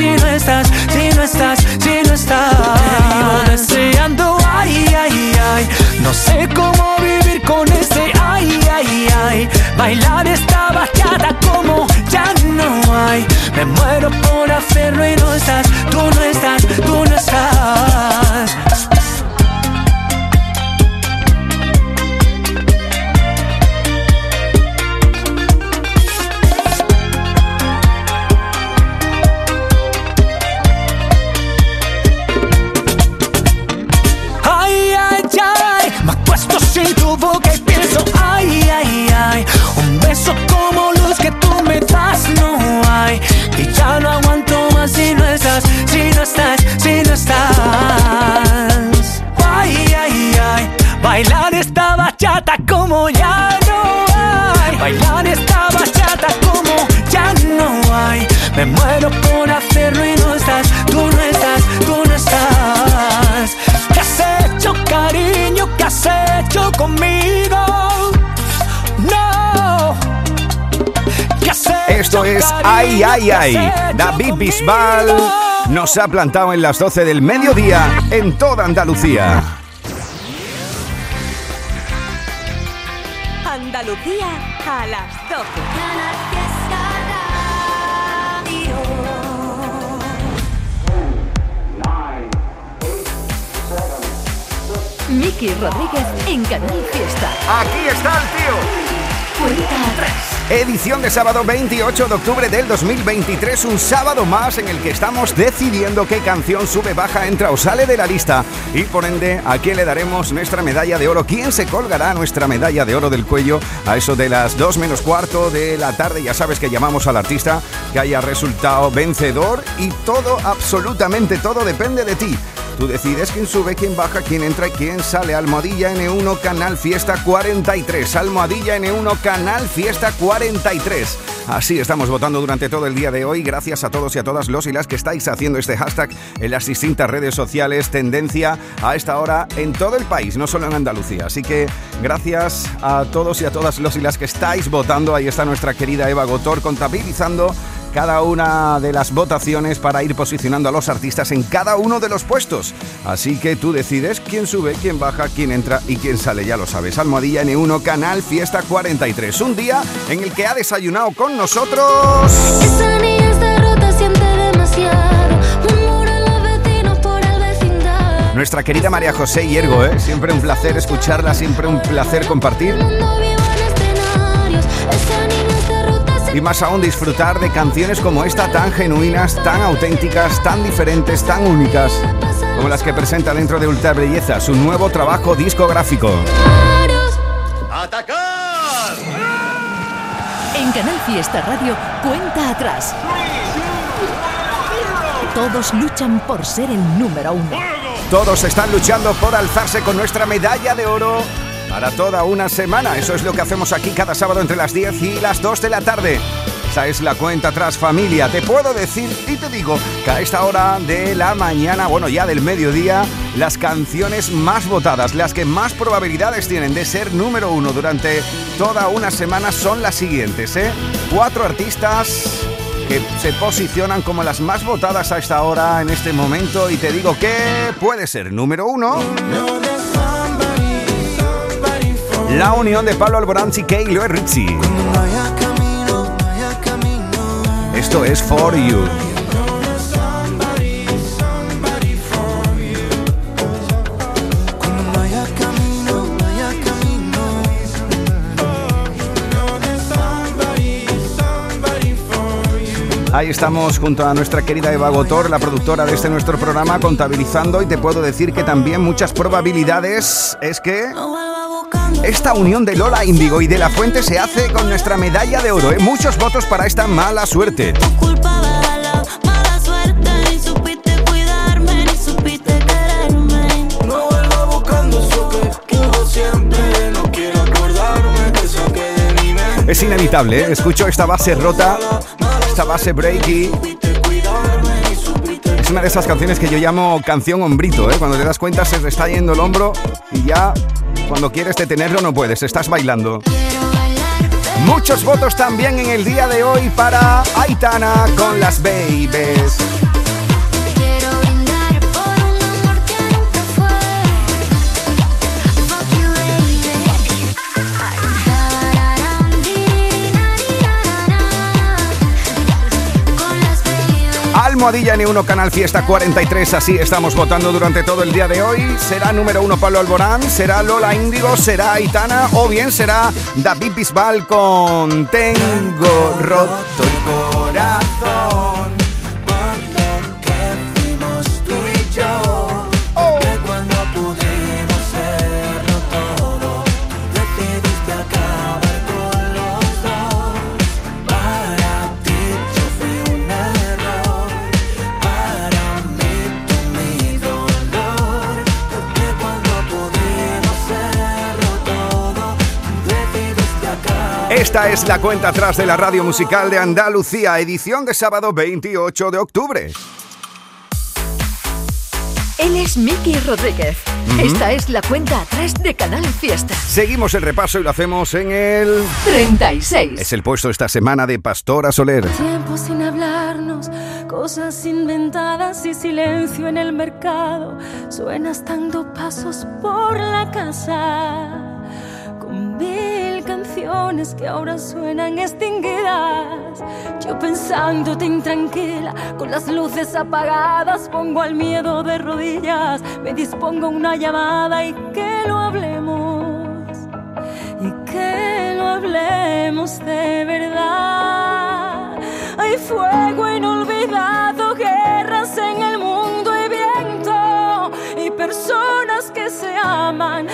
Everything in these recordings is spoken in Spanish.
si no estás, si no estás, si no estás. Te deseando, ay, ay, ay. No sé cómo vivir con este, ay, ay, ay. Bailar esta bachata como ya no hay. Me muero por hacerlo y no estás, Esto es? Ay, ay, ¿Qué has ay. David Bisbal nos ha plantado en las 12 del mediodía en toda Andalucía. Andalucía a las 12. Miki Rodríguez en Canal Fiesta. Aquí está el tío. Cuenta atrás. Edición de sábado 28 de octubre del 2023, un sábado más en el que estamos decidiendo qué canción sube, baja, entra o sale de la lista. Y por ende a quién le daremos nuestra medalla de oro, quién se colgará nuestra medalla de oro del cuello a eso de las 2 menos cuarto de la tarde, ya sabes que llamamos al artista que haya resultado vencedor y todo, absolutamente todo depende de ti. Tú decides quién sube, quién baja, quién entra y quién sale. Almohadilla N1 Canal Fiesta 43. Almohadilla N1 Canal Fiesta 43. Así estamos votando durante todo el día de hoy. Gracias a todos y a todas los y las que estáis haciendo este hashtag en las distintas redes sociales. Tendencia a esta hora en todo el país, no solo en Andalucía. Así que gracias a todos y a todas los y las que estáis votando. Ahí está nuestra querida Eva Gotor contabilizando cada una de las votaciones para ir posicionando a los artistas en cada uno de los puestos. Así que tú decides quién sube, quién baja, quién entra y quién sale, ya lo sabes. Almohadilla N1, Canal Fiesta 43. Un día en el que ha desayunado con nosotros... Nuestra querida María José Hiergo, ¿eh? Siempre un placer escucharla, siempre un placer compartir. Y más aún disfrutar de canciones como esta, tan genuinas, tan auténticas, tan diferentes, tan únicas, como las que presenta dentro de Ultra Belleza, su nuevo trabajo discográfico. En Canal Fiesta Radio, cuenta atrás. Todos luchan por ser el número uno. Todos están luchando por alzarse con nuestra medalla de oro para toda una semana. Eso es lo que hacemos aquí cada sábado entre las 10 y las 2 de la tarde. Esa es la cuenta atrás familia. Te puedo decir y te digo que a esta hora de la mañana, bueno ya del mediodía, las canciones más votadas, las que más probabilidades tienen de ser número uno durante toda una semana son las siguientes. ¿eh? Cuatro artistas que se posicionan como las más votadas a esta hora en este momento y te digo que puede ser número uno. La unión de Pablo Alborán y Keilo Rizzi. Esto es For You. Ahí estamos junto a nuestra querida Eva Gotor, la productora de este nuestro programa, contabilizando y te puedo decir que también muchas probabilidades es que esta unión de Lola Índigo y de La Fuente se hace con nuestra medalla de oro. ¿eh? Muchos votos para esta mala suerte. Es inevitable, ¿eh? escucho esta base rota, esta base breaky. Es una de esas canciones que yo llamo canción hombrito, ¿eh? cuando te das cuenta se te está yendo el hombro y ya cuando quieres detenerlo no puedes, estás bailando. Muchos votos también en el día de hoy para Aitana con las Babies. Almohadilla N1 Canal Fiesta 43. Así estamos votando durante todo el día de hoy. ¿Será número uno Pablo Alborán? ¿Será Lola Índigo? ¿Será Aitana? ¿O bien será David Bisbal con Tengo roto el corazón? Esta es la cuenta atrás de la radio musical de Andalucía, edición de sábado 28 de octubre. Él es Miki Rodríguez. Esta es la cuenta atrás de Canal Fiesta. Seguimos el repaso y lo hacemos en el... 36. Es el puesto esta semana de Pastora Soler. Tiempo sin hablarnos, cosas inventadas y silencio en el mercado. Suenas dando pasos por la casa. Con que ahora suenan extinguidas. Yo pensándote intranquila, con las luces apagadas, pongo al miedo de rodillas. Me dispongo una llamada y que lo hablemos y que lo hablemos de verdad. Hay fuego inolvidado, guerras en el mundo y viento y personas que se aman.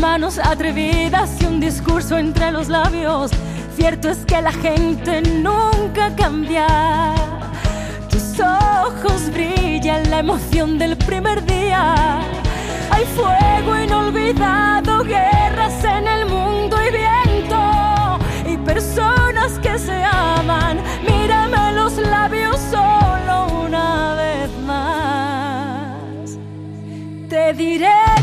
Manos atrevidas y un discurso entre los labios. Cierto es que la gente nunca cambia. Tus ojos brillan la emoción del primer día. Hay fuego inolvidado, guerras en el mundo y viento. Y personas que se aman. Mírame los labios solo una vez más. Te diré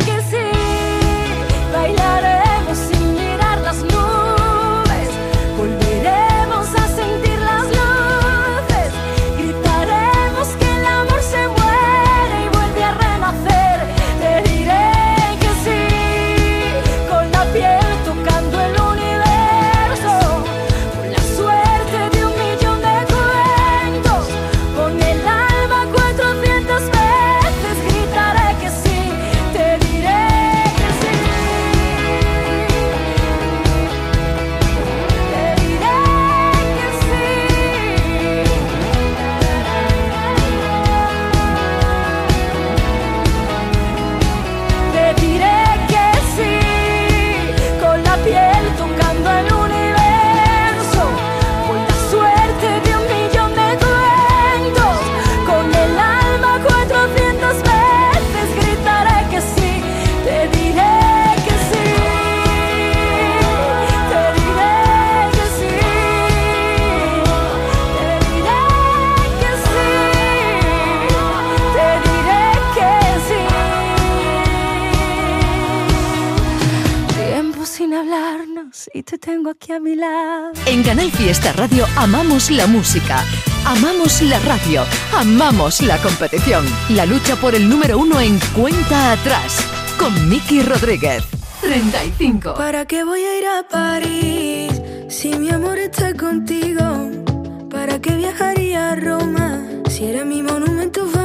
tengo aquí a mi lado. En Canal Fiesta Radio amamos la música, amamos la radio, amamos la competición. La lucha por el número uno en cuenta atrás con Miki Rodríguez. 35. ¿Para qué voy a ir a París si mi amor está contigo? ¿Para qué viajaría a Roma si era mi monumento favorito?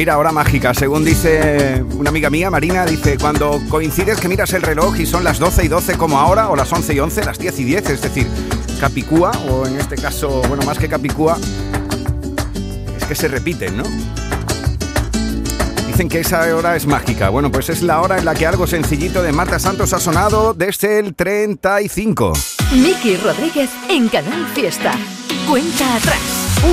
Mira, hora mágica. Según dice una amiga mía, Marina, dice, cuando coincides que miras el reloj y son las 12 y 12 como ahora, o las 11 y 11, las 10 y 10, es decir, Capicúa, o en este caso, bueno, más que Capicúa, es que se repiten, ¿no? Dicen que esa hora es mágica. Bueno, pues es la hora en la que algo sencillito de Marta Santos ha sonado desde el 35. Miki Rodríguez en Canal Fiesta. Cuenta atrás.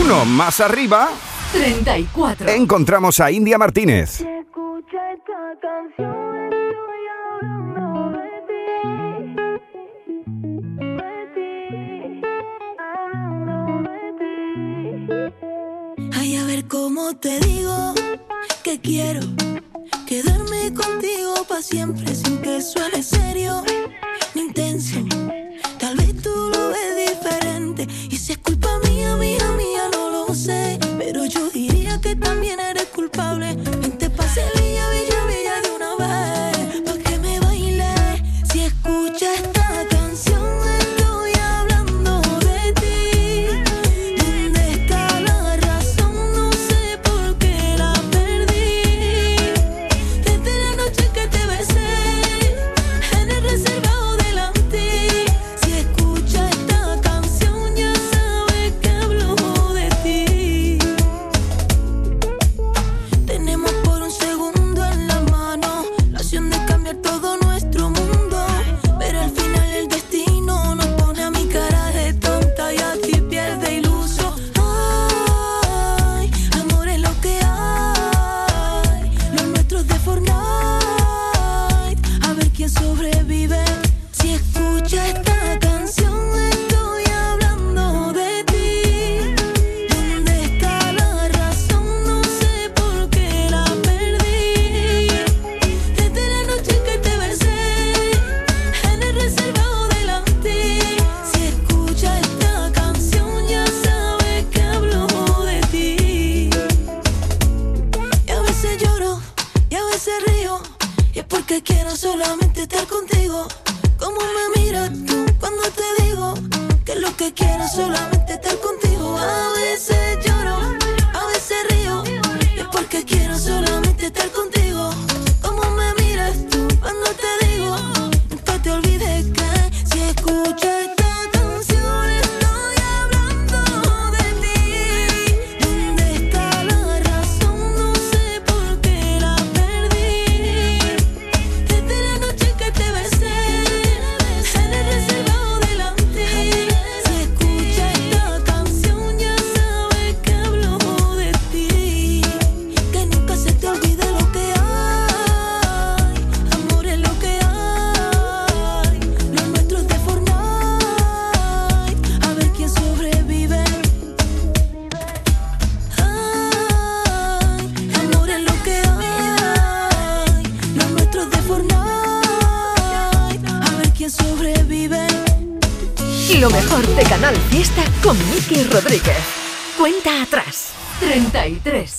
Uno más arriba 34. Encontramos a India Martínez. Ay, a ver cómo te digo que quiero quedarme contigo para siempre sin que suene serio ni intenso.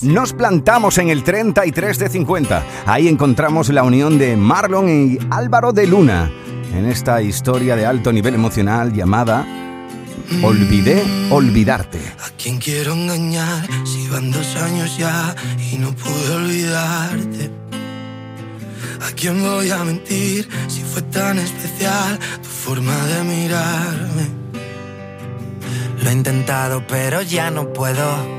Nos plantamos en el 33 de 50. Ahí encontramos la unión de Marlon y Álvaro de Luna en esta historia de alto nivel emocional llamada Olvidé olvidarte. ¿A quién quiero engañar si van dos años ya y no pude olvidarte? ¿A quién voy a mentir si fue tan especial tu forma de mirarme? Lo he intentado pero ya no puedo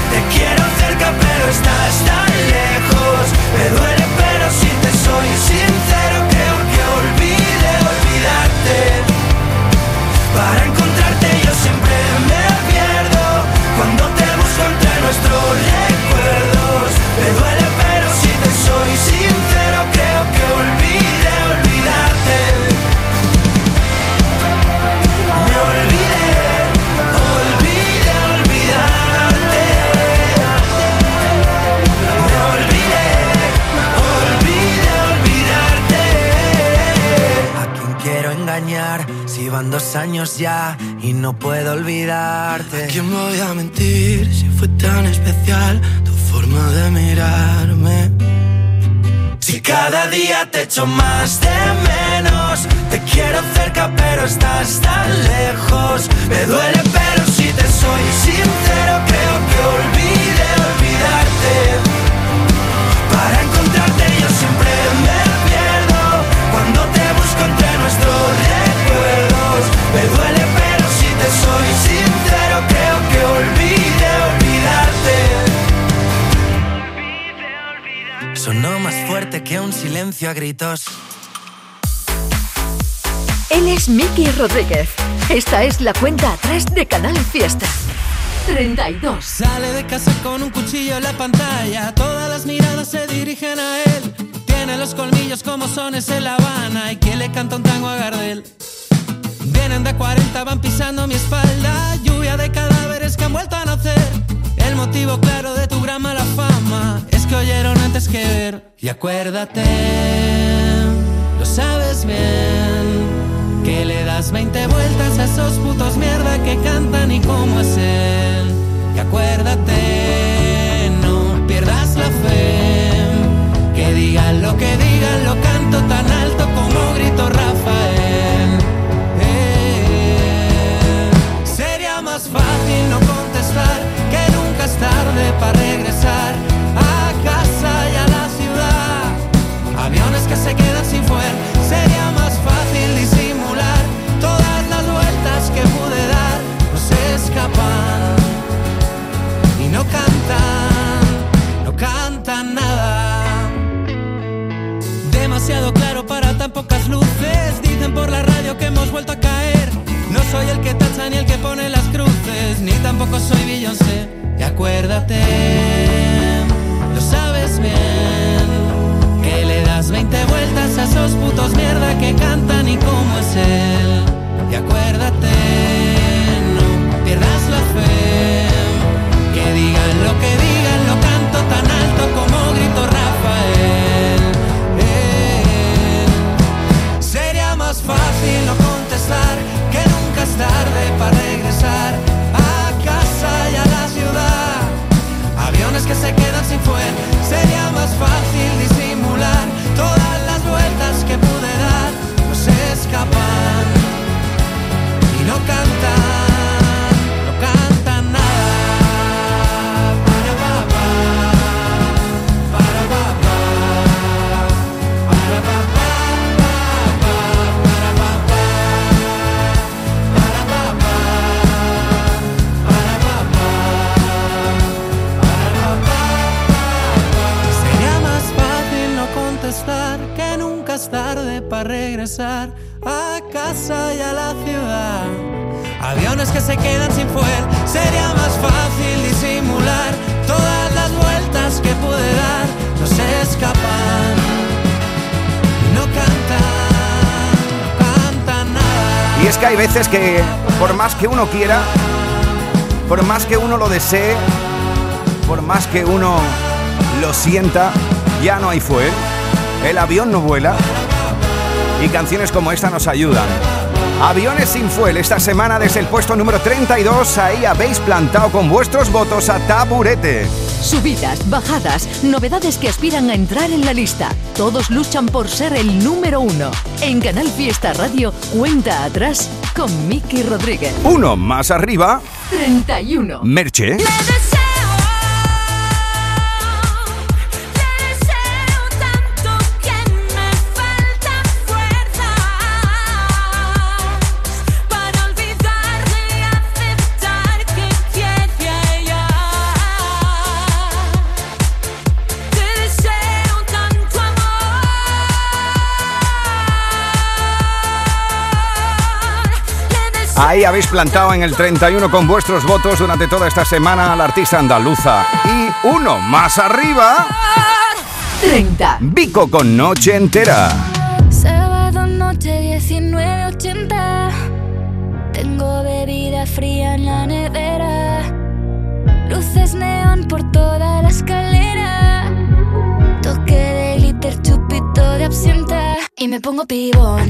te quiero cerca pero estás tan lejos. Me duele pero si te soy sincero, creo que olvide olvidarte. Para encontrarte yo siempre me pierdo cuando te busco entre nuestros recuerdos. Van dos años ya y no puedo olvidarte? ¿A quién voy a mentir si fue tan especial tu forma de mirarme? Si cada día te echo más de menos, te quiero cerca pero estás tan lejos. Me duele pero si te soy sincero creo que olvide olvidarte. Para encontrarte yo siempre me pierdo cuando te busco entre nuestros recuerdos. Me duele pero si te soy sincero creo que olvide olvidarte. Sonó más fuerte que un silencio a gritos. Él es Miki Rodríguez. Esta es la cuenta atrás de Canal Fiesta. 32. Sale de casa con un cuchillo en la pantalla. Todas las miradas se dirigen a él. Tiene los colmillos como sones en La Habana. Y que le canta un tango a Gardel. Vienen de 40, van pisando mi espalda. Lluvia de cadáveres que han vuelto a nacer. El motivo claro de tu gran mala fama es que oyeron antes que ver. Y acuérdate, lo sabes bien, que le das 20 vueltas a esos putos mierda que cantan y cómo es. Y acuérdate, no pierdas la fe, que digan lo que digan, lo canto tan alto como grito más fácil no contestar que nunca es tarde para regresar a casa y a la ciudad. Aviones que se quedan sin fuer, sería más fácil disimular todas las vueltas que pude dar. No se escapan y no cantan, no cantan nada. Demasiado claro para tan pocas luces. Dicen por la radio que hemos vuelto a caer. No soy el que tacha ni el que pone las cruces, ni tampoco soy Beyoncé. Y acuérdate, lo sabes bien, que le das 20 vueltas a esos putos mierda que cantan y cómo es él. Y acuérdate, no pierdas la fe, que digan lo que digan, veces que, por más que uno quiera, por más que uno lo desee, por más que uno lo sienta, ya no hay fuel, el avión no vuela y canciones como esta nos ayudan. Aviones sin fuel esta semana desde el puesto número 32, ahí habéis plantado con vuestros votos a Taburete. Subidas, bajadas, novedades que aspiran a entrar en la lista. Todos luchan por ser el número uno. En Canal Fiesta Radio, cuenta atrás con Miki Rodríguez. Uno más arriba. 31. Merche. Ahí habéis plantado en el 31 con vuestros votos durante toda esta semana al artista andaluza. Y uno más arriba. 30. Vico con Noche Entera. Sábado noche 19.80 Tengo bebida fría en la nevera Luces neón por toda la escalera Toque de glitter, chupito de absenta Y me pongo pibón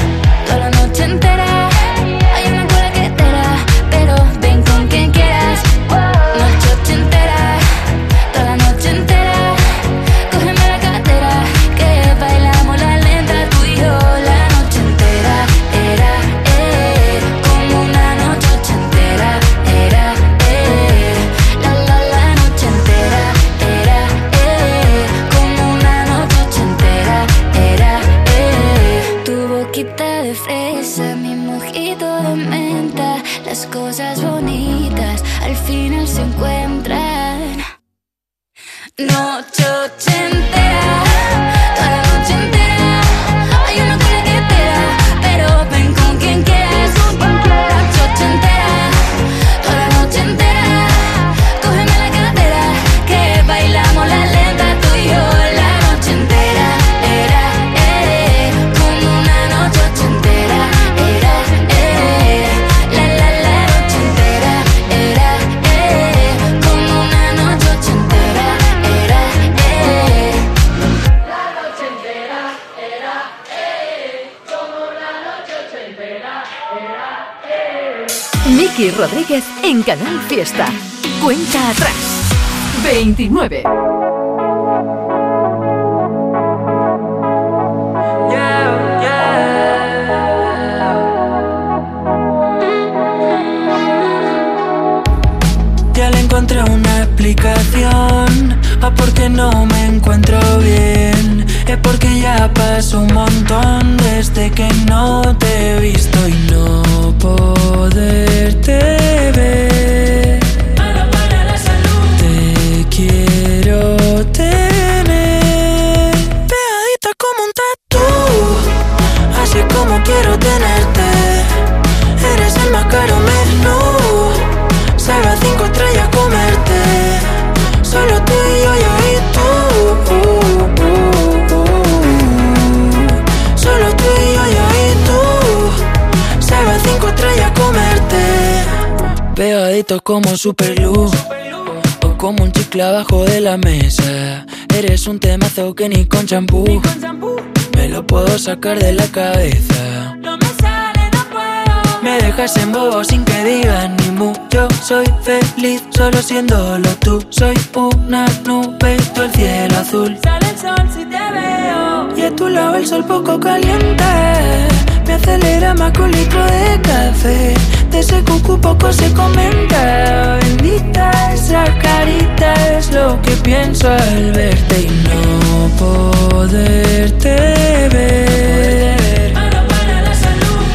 Fiesta. Cuenta atrás. 29. Ya le encontré una explicación o porque no me encuentro bien. Es porque ya pasó un montón desde que no te he visto y no poderte ver. Pegadito como super glue. O como un chicle abajo de la mesa. Eres un temazo que ni con champú. Me lo puedo sacar de la cabeza. No me sale, no puedo. Me dejas en bobo sin que digan ni mu. Yo soy feliz solo siéndolo tú. Soy una nube, tú el cielo azul. Sale el sol si te veo. Y a tu lado el sol poco caliente Me acelera más que un litro de café De ese cucu poco se comenta. Bendita esa carita es lo que pienso al verte Y no poderte ver.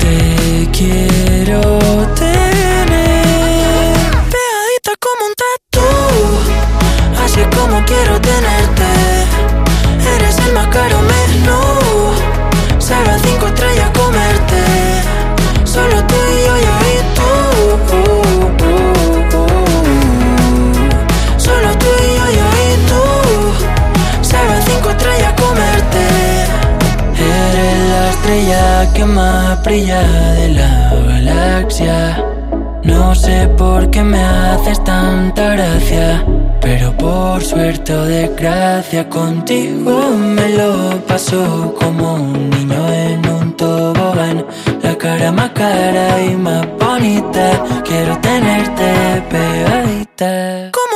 Te quiero tener. Pegadita como un tatu Así como quiero tenerte. Eres el más caro que más brilla de la galaxia. No sé por qué me haces tanta gracia Pero por suerte o desgracia contigo me lo paso como un niño en un tobogán. La cara más cara y más bonita Quiero tenerte pegadita. Como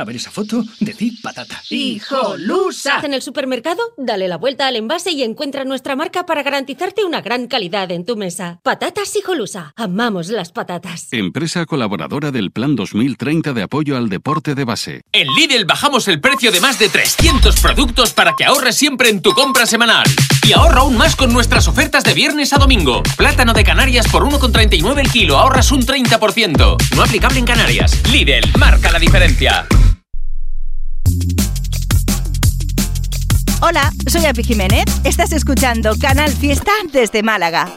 A ver esa foto, decid patata. ¡Hijolusa! En el supermercado, dale la vuelta al envase y encuentra nuestra marca para garantizarte una gran calidad en tu mesa. Patatas Hijolusa. Amamos las patatas. Empresa colaboradora del Plan 2030 de apoyo al deporte de base. En Lidl bajamos el precio de más de 300 productos para que ahorres siempre en tu compra semanal. Y ahorra aún más con nuestras ofertas de viernes a domingo. Plátano de Canarias por 1,39 el kilo, ahorras un 30%. No aplicable en Canarias. Lidl, marca la diferencia. Hola, soy Api Jiménez. Estás escuchando Canal Fiesta desde Málaga.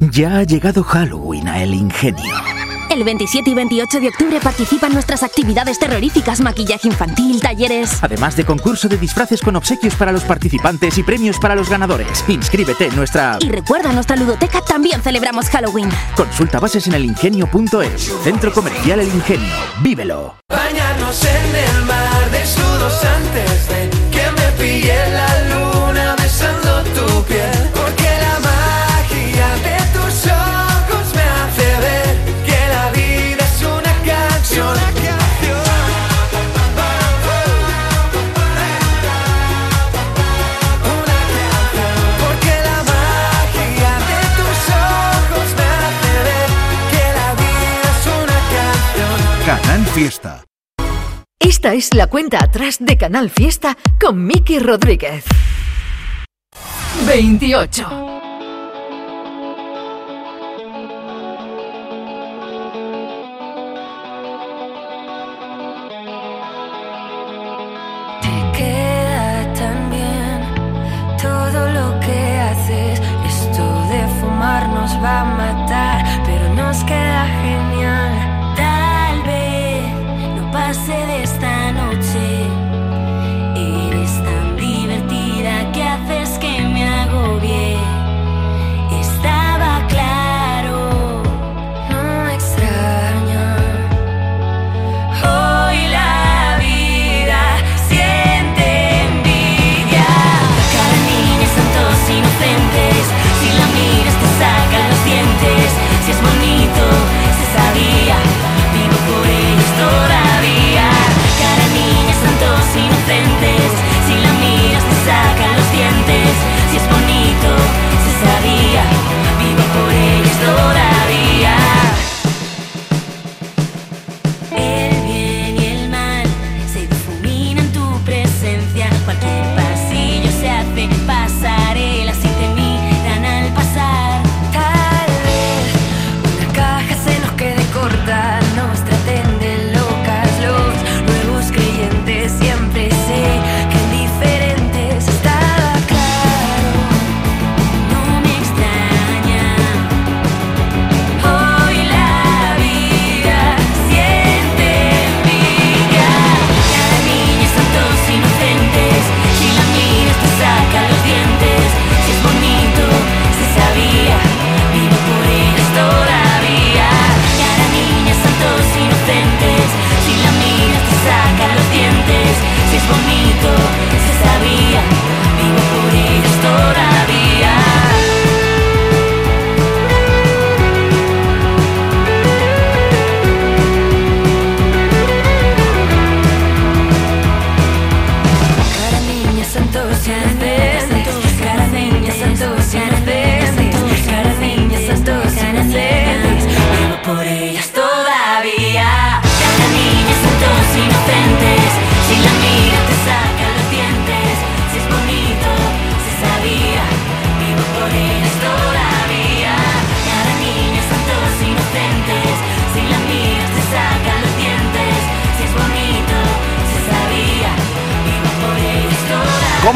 Ya ha llegado Halloween a El Ingenio. El 27 y 28 de octubre participa en nuestras actividades terroríficas, maquillaje infantil, talleres. Además de concurso de disfraces con obsequios para los participantes y premios para los ganadores. Inscríbete en nuestra... Y recuerda, en nuestra ludoteca también celebramos Halloween. Consulta bases en elingenio.es. Centro Comercial El Ingenio. ¡Vívelo! Bañarnos en el mar desnudos antes de que me pille la Fiesta. Esta es la cuenta atrás de Canal Fiesta con Miki Rodríguez. 28. va a matar, pero nos queda gente.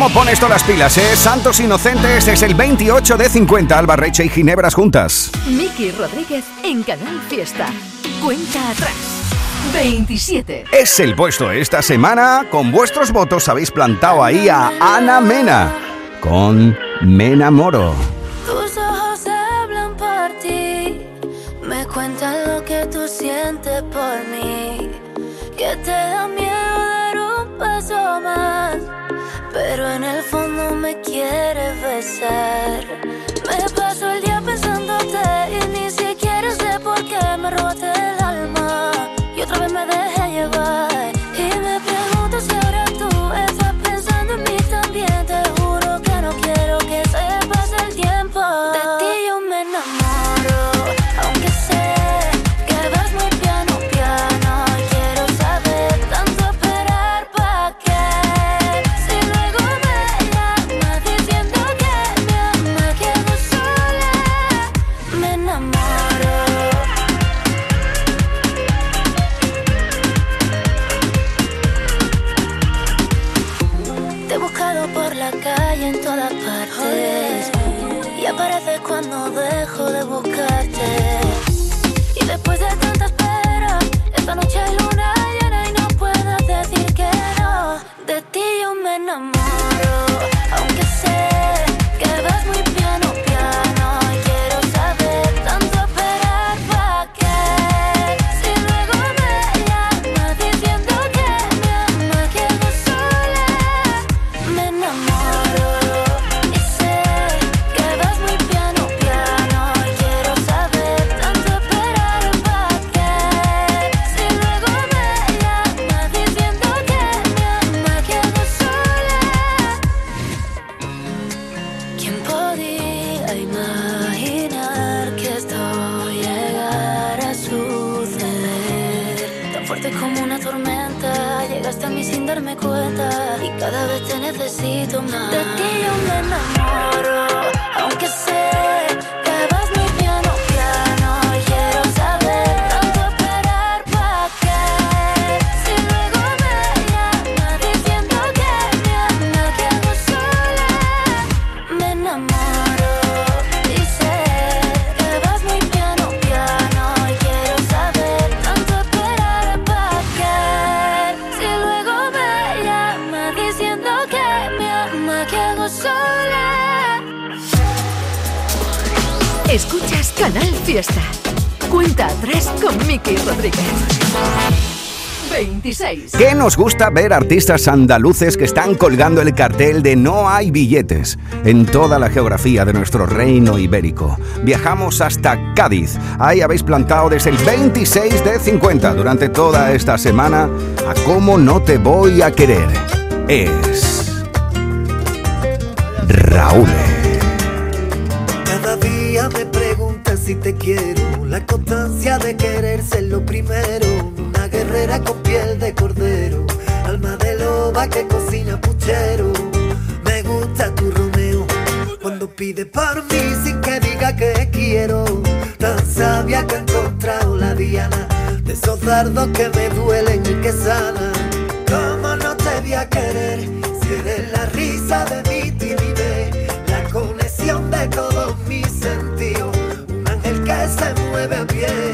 ¿Cómo pones todas las pilas, eh? Santos Inocentes es el 28 de 50, Alba y Ginebras juntas. Miki Rodríguez en Canal Fiesta. Cuenta atrás. 27. Es el puesto esta semana. Con vuestros votos habéis plantado ahí a Ana Mena con Mena Moro. Tus ojos hablan por ti, me cuentan lo que tú sientes por mí, que te da miedo dar un paso más pero en el fondo me quiere besar. Me paso el día pensándote y ni siquiera sé por qué me robaste nos gusta ver artistas andaluces que están colgando el cartel de No hay billetes en toda la geografía de nuestro reino ibérico? Viajamos hasta Cádiz. Ahí habéis plantado desde el 26 de 50 durante toda esta semana a cómo no te voy a querer. Es Raúl. Me gusta tu Romeo, cuando pide por mí sin que diga que quiero, tan sabia que he encontrado la diana, de esos dardos que me duelen y que sanan. ¿Cómo no te voy a querer si eres la risa de mi timidez, la conexión de todos mis sentidos, un ángel que se mueve a?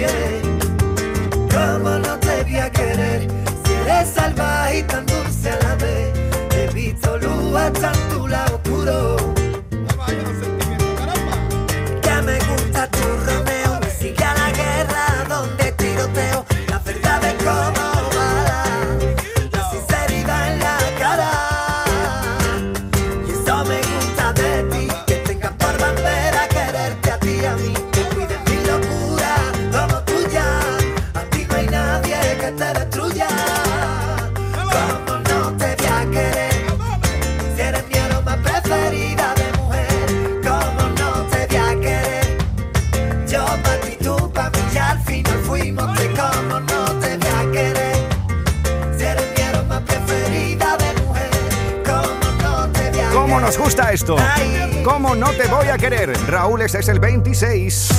mueve que te destruya. ¿Cómo no te voy a querer? Si eres mi aroma preferida de mujer, ¿cómo no te voy a querer? Yo para ti, tú para mí, y al final fuimos de cómo no te voy a querer. Si eres mi aroma preferida de mujer, ¿cómo no te voy a ¿Cómo nos gusta esto? ¿Cómo no te voy a querer? Raúl, ese es el 26.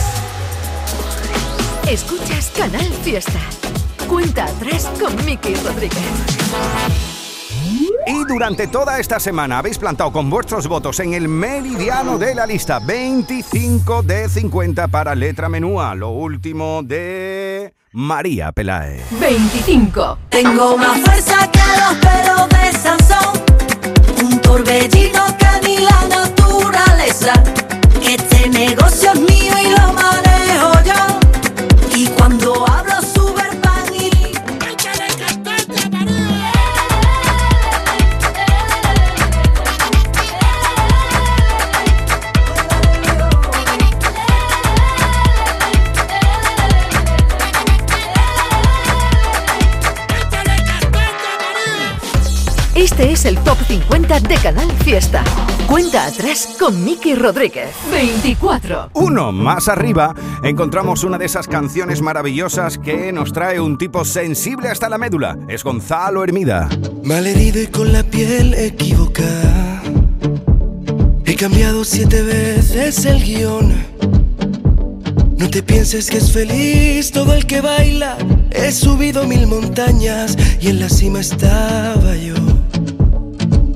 Escuchas Canal Fiesta. Cuenta atrás con Miki Rodríguez. Y durante toda esta semana habéis plantado con vuestros votos en el meridiano de la lista 25 de 50 para letra menúa. Lo último de María Pelae. 25. Tengo más fuerza que los pelos de Sansón, un torbellino que ni la naturaleza. Este negocio es mío y lo manejo yo. Es el Top 50 de Canal Fiesta. Cuenta atrás con Miki Rodríguez. 24. Uno más arriba encontramos una de esas canciones maravillosas que nos trae un tipo sensible hasta la médula. Es Gonzalo Hermida. Malherido y con la piel equivocada. He cambiado siete veces el guion. No te pienses que es feliz todo el que baila. He subido mil montañas y en la cima estaba yo.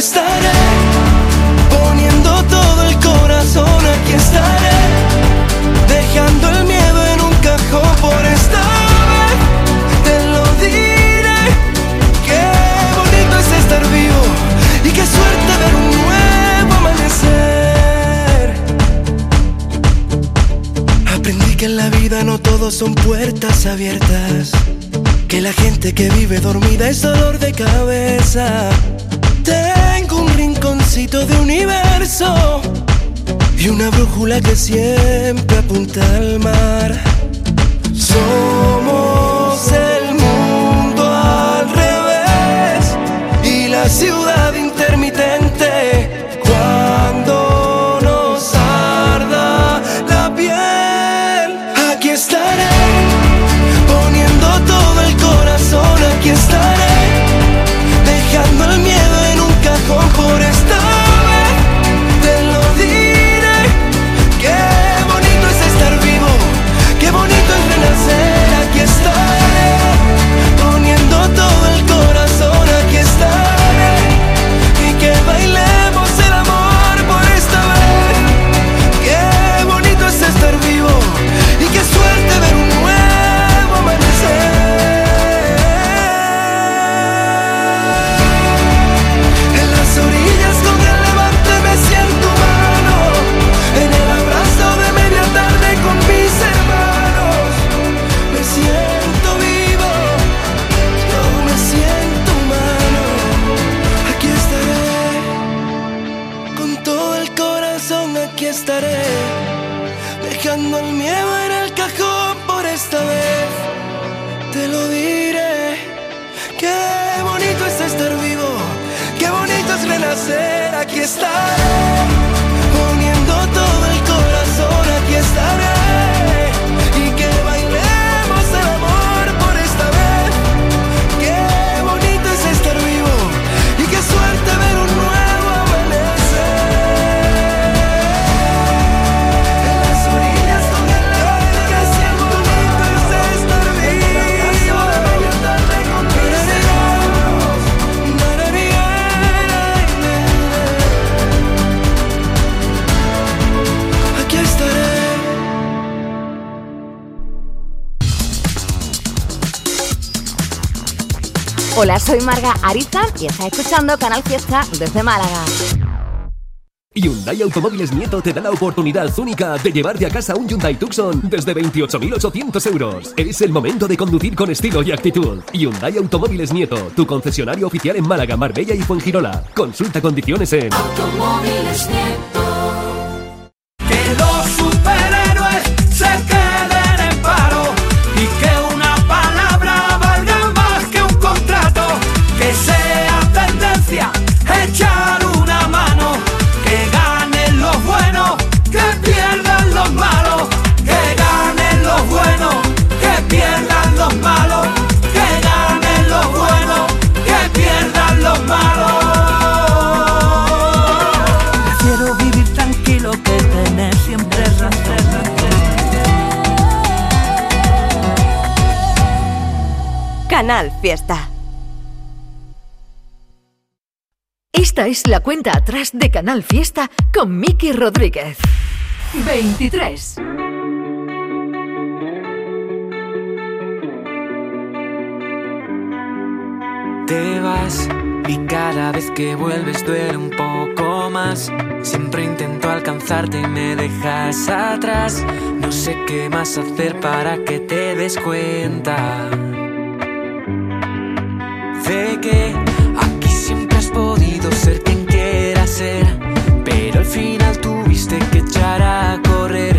estaré poniendo todo el corazón, aquí estaré dejando el miedo en un cajón por esta vez. Te lo diré, qué bonito es estar vivo y qué suerte ver un nuevo amanecer. Aprendí que en la vida no todos son puertas abiertas. Que la gente que vive dormida es dolor de cabeza un rinconcito de universo y una brújula que siempre apunta al mar. Somos el mundo al revés y la ciudad soy Marga Ariza y estás escuchando Canal Fiesta desde Málaga. Hyundai Automóviles Nieto te da la oportunidad única de llevarte a casa un Hyundai Tucson desde 28.800 euros. Es el momento de conducir con estilo y actitud. Hyundai Automóviles Nieto, tu concesionario oficial en Málaga, Marbella y Fuengirola. Consulta condiciones en Que Canal Fiesta. Esta es la cuenta atrás de Canal Fiesta con Miki Rodríguez. 23. Te vas y cada vez que vuelves duele un poco más. Siempre intento alcanzarte y me dejas atrás. No sé qué más hacer para que te des cuenta de que aquí siempre has podido ser quien quieras ser, pero al final tuviste que echar a correr.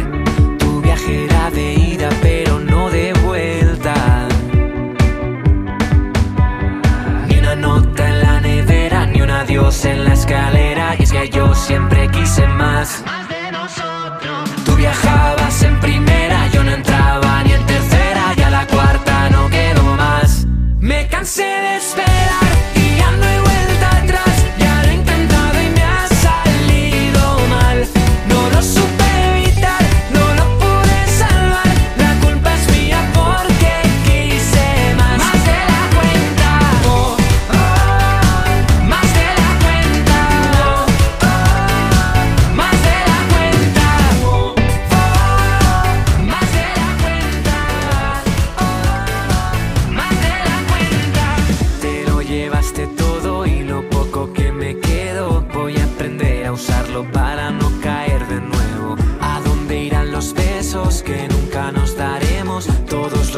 Tu viaje era de ida, pero no de vuelta. Ni una nota en la nevera, ni un adiós en la escalera. Y es que yo siempre quise más. Tú viajabas en primera, yo no entraba ni en tercera, y la cuarta no quedo más. Me cansé de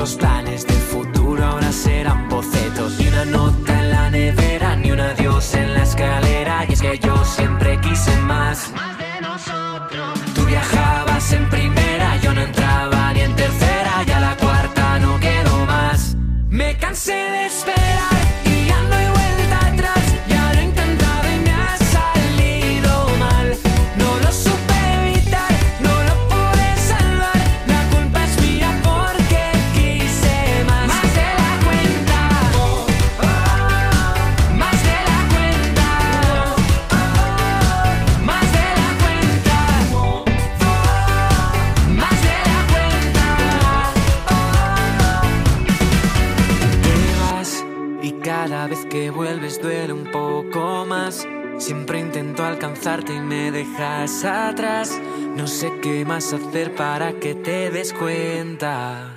Nuestros más hacer para que te des cuenta.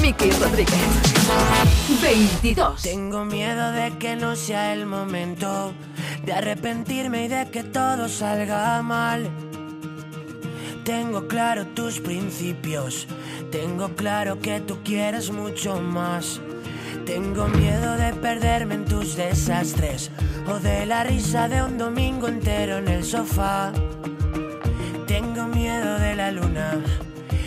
Miki Rodríguez. 22. Tengo miedo de que no sea el momento de arrepentirme y de que todo salga mal. Tengo claro tus principios, tengo claro que tú quieres mucho más. Tengo miedo de perderme en tus desastres o de la risa de un domingo entero en el sofá. Tengo miedo de la luna,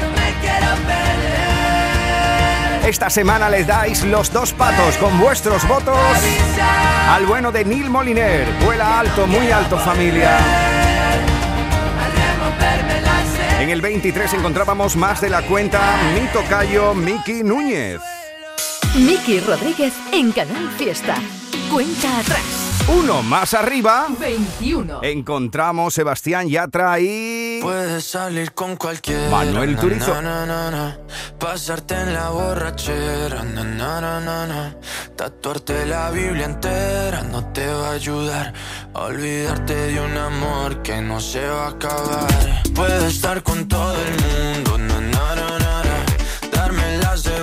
no me quiero perder. Esta semana les dais los dos patos con vuestros votos al bueno de Neil Moliner. Vuela alto, muy alto familia. En el 23 encontrábamos más de la cuenta mi tocayo Miki Núñez. Miki Rodríguez en Canal Fiesta. Cuenta atrás. Uno más arriba. 21. Encontramos Sebastián Yatra y. Puedes salir con cualquiera. Manuel Turizo. Na, na, na, Pasarte en la borrachera. Na, na, na, na, na. Tatuarte la Biblia entera no te va a ayudar. Olvidarte de un amor que no se va a acabar. Puedes estar con todo el mundo. Na, na, na, na, na. Darme las de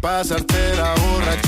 Pasarte la borrachera,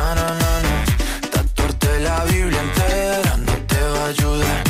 na, na, na. Tatuarte la Biblia entera no te va a ayudar.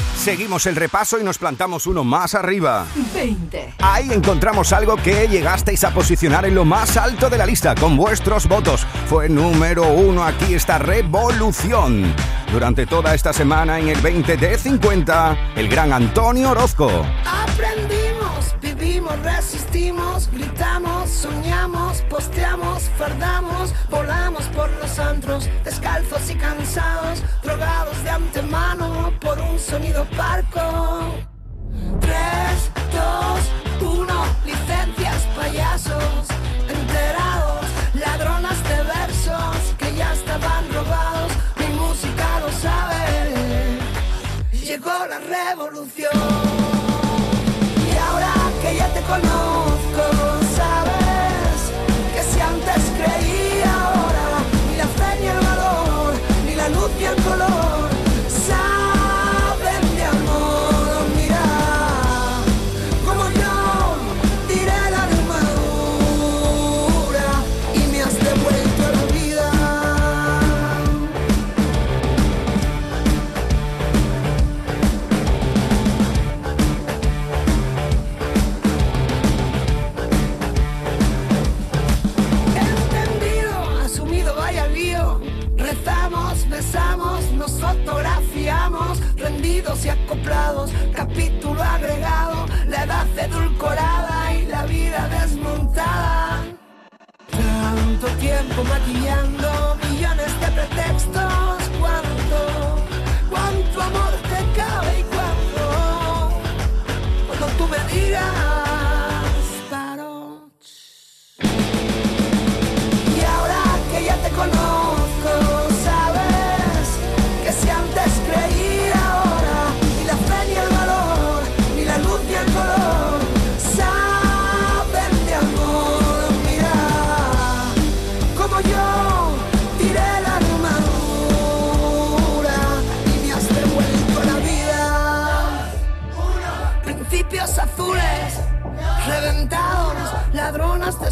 Seguimos el repaso y nos plantamos uno más arriba. 20. Ahí encontramos algo que llegasteis a posicionar en lo más alto de la lista con vuestros votos. Fue número uno aquí esta revolución. Durante toda esta semana en el 20 de 50, el gran Antonio Orozco. Aprendimos, vivimos, resistimos, gritamos, soñamos, posteamos, fardamos, volamos por los antros, descalzos y cansados, drogados de antemano por un sonido parco. 3, 2, 1, licencias, payasos, enterados, ladronas de versos que ya estaban robados, mi música lo sabe, llegó la revolución. Que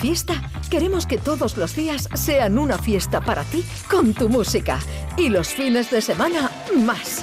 Fiesta queremos que todos los días sean una fiesta para ti con tu música y los fines de semana más.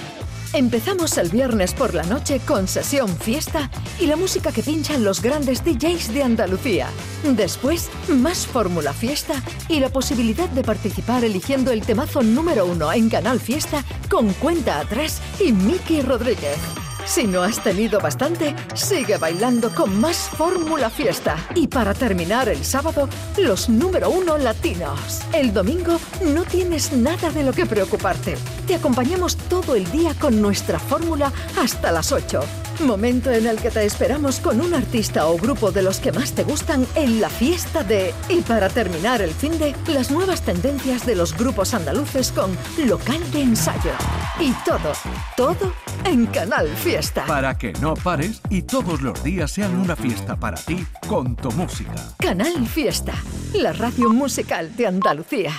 Empezamos el viernes por la noche con sesión fiesta y la música que pinchan los grandes DJs de Andalucía. Después, más fórmula fiesta y la posibilidad de participar eligiendo el temazo número uno en Canal Fiesta con cuenta atrás y Miki Rodríguez. Si no has tenido bastante, sigue bailando con más Fórmula Fiesta. Y para terminar el sábado, los número uno latinos. El domingo no tienes nada de lo que preocuparte. Te acompañamos todo el día con nuestra fórmula hasta las 8. Momento en el que te esperamos con un artista o grupo de los que más te gustan en la fiesta de... Y para terminar el fin de, las nuevas tendencias de los grupos andaluces con local de ensayo. Y todo, todo en Canal Fiesta. Para que no pares y todos los días sean una fiesta para ti con tu música. Canal Fiesta, la radio musical de Andalucía.